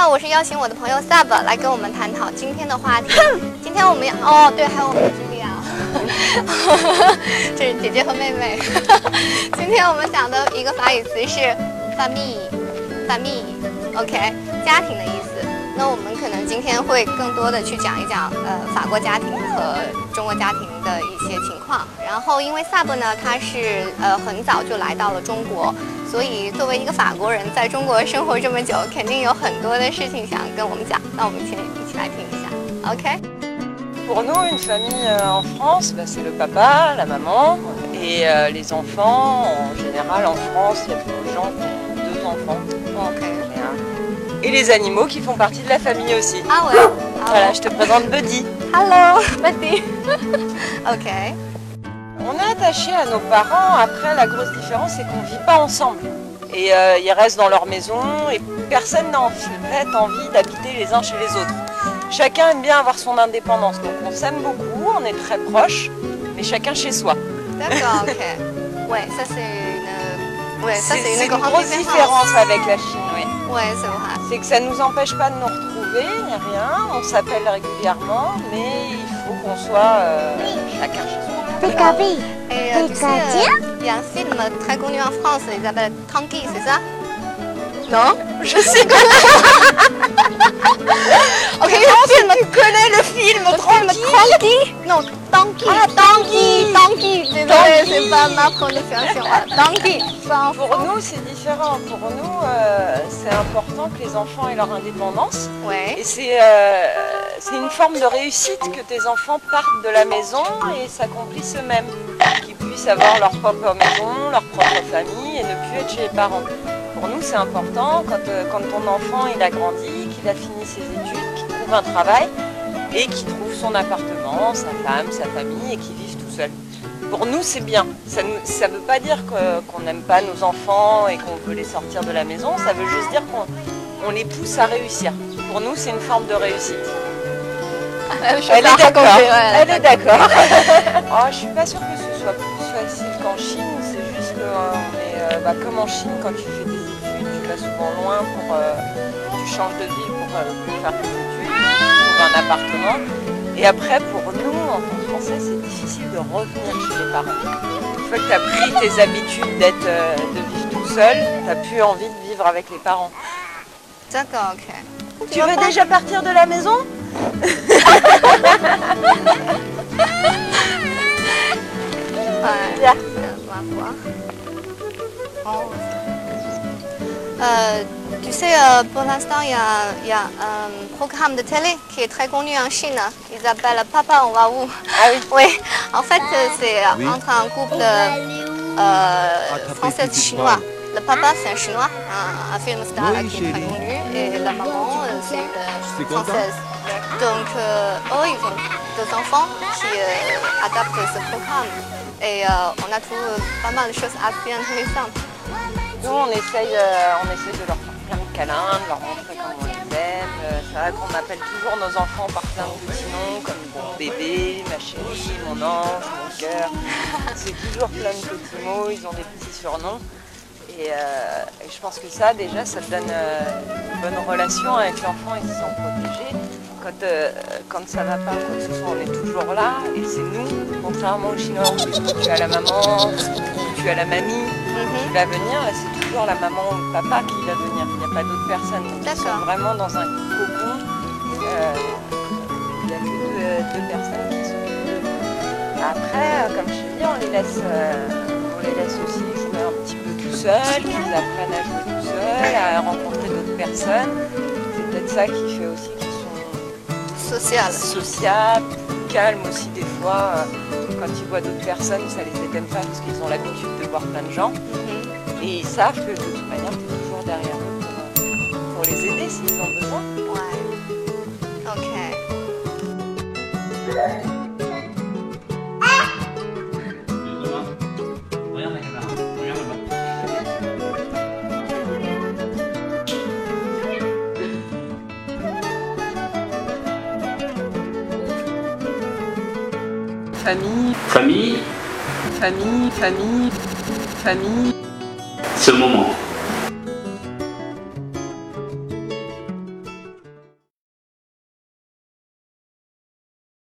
呢，我是邀请我的朋友 Sub 来跟我们探讨今天的话题。今天我们要哦，对，还有我们茱莉亚，这是姐姐和妹妹。今天我们讲的一个法语词是 famille，famille，OK，家庭的意思。今天会更多的去讲一讲呃法国家庭和中国家庭的一些情况。然后因为 Sab 呢，他是呃很早就来到了中国。所以，作为一个法国人，在中国生活这么久，肯定有很多的事情想跟我们讲。那我们先一起来听一下，OK？Pour nous, une famille euh, en France, bah, c'est le papa, la maman et euh, les enfants. En général, en France, il y a beaucoup de gens qui ont deux enfants. OK。Et les animaux qui font partie de la famille aussi. 啊喂，Voilà, je te présente Buddy. Hello, Betty。OK。On est attaché à nos parents. Après, la grosse différence, c'est qu'on ne vit pas ensemble. Et euh, ils restent dans leur maison et personne n'a en fait envie d'habiter les uns chez les autres. Chacun aime bien avoir son indépendance. Donc on s'aime beaucoup, on est très proches, mais chacun chez soi. D'accord, OK。Ouais, ça c'est une. Ouais, ça C'est une une grosse différence avec la Chine, oui. Ouais, c'est vrai. C'est que ça ne nous empêche pas de nous retrouver, ni rien. On s'appelle régulièrement, mais il faut qu'on soit euh, chacun chez soi. Et euh, tu sais, euh, il y a un film très connu en France, il s'appelle Tanguy, c'est ça? Non Je sais pas. ok, le film. Tu connais le film Le film Tanguy Non, Tanguy. Ah, Tanguy. Tanguy. Désolée, c'est pas ma prononciation. Voilà, Tanguy. Enfin, Pour nous, c'est différent. Pour nous, euh, c'est important que les enfants aient leur indépendance. Ouais. Et c'est euh, c'est une forme de réussite que tes enfants partent de la maison et s'accomplissent eux-mêmes. Qu'ils puissent avoir leur propre maison, leur propre famille et ne plus être chez les parents. Pour nous, c'est important quand, euh, quand ton enfant il a grandi, qu'il a fini ses études, qu'il trouve un travail et qu'il trouve son appartement, sa femme, sa famille et qu'il vive tout seul. Pour nous, c'est bien. Ça ne veut pas dire qu'on n'aime pas nos enfants et qu'on veut les sortir de la maison. Ça veut juste dire qu'on on les pousse à réussir. Pour nous, c'est une forme de réussite. Je Elle est raconter, ouais, Elle est d'accord. oh, je suis pas sûre que ce soit plus facile qu'en Chine. C'est juste que, euh, euh, bah, comme en Chine, quand tu fais des études, tu vas souvent loin pour, euh, tu changes de ville pour euh, pour faire tes études, tu trouves un appartement. Et après, pour nous, en tant que Français, c'est difficile de revenir chez les parents. Une fois que tu as pris tes habitudes d'être, euh, de vivre tout seul, tu n'as plus envie de vivre avec les parents. D'accord, ok. Tu veux déjà partir de la maison? Ouais. Euh, tu sais, euh, pour l'instant, il y a, il y a un programme de télé qui est très connu en Chine. Il s'appelle Papa, on va où? Ah oui. Oui, en fait, euh, c'est Oui. entre un couple euh, français et chinois. Le papa, c'est un chinois, un, un film star Oui, qui est très connu, et la maman, euh, c'est une française. Donc, euh, eux, ils ont deux enfants qui euh, adaptent ce programme. Et euh, on a trouvé pas mal de choses assez intéressantes. Nous, on essaye, euh, on essaye de leur faire plein de câlins, de leur montrer comment on les aime. Euh, C'est vrai qu'on appelle toujours nos enfants par plein de petits noms, comme bon bébé, ma chérie, mon ange, mon cœur. C'est toujours plein de petits mots, ils ont des petits surnoms. Et, euh, et je pense que ça, déjà, ça te donne euh, une bonne relation avec l'enfant, ils se sentent protégés. Quand, euh, quand ça va pas, quoi que ce soit, on est toujours là. Et c'est nous, contrairement aux Chinois, où tu as la maman, tu as la mamie, Mhm. qui va venir, là c'est toujours la maman ou le papa qui va venir, il n'y a pas d'autres personnes. Donc, ils sont vraiment dans un cocon. Euh, Il n'y a que deux, deux personnes qui sont Après, euh, comme je te dis, on les laisse, euh, on les laisse aussi jouer un petit peu tout seuls, qu'ils apprennent à jouer tout seuls, à rencontrer d'autres personnes. C'est peut-être ça qui fait aussi qu'ils sont Social. sociables, calmes aussi des fois. euh, Quand ils voient d'autres personnes, ça les étonne pas parce qu'ils ont l'habitude de voir plein de gens. Mhm. Et ils savent que de toute manière, tu es toujours derrière eux pour, pour les aider s'ils ont besoin. Ouais. Ok. Famille, famille, famille, famille, famille. ce moment.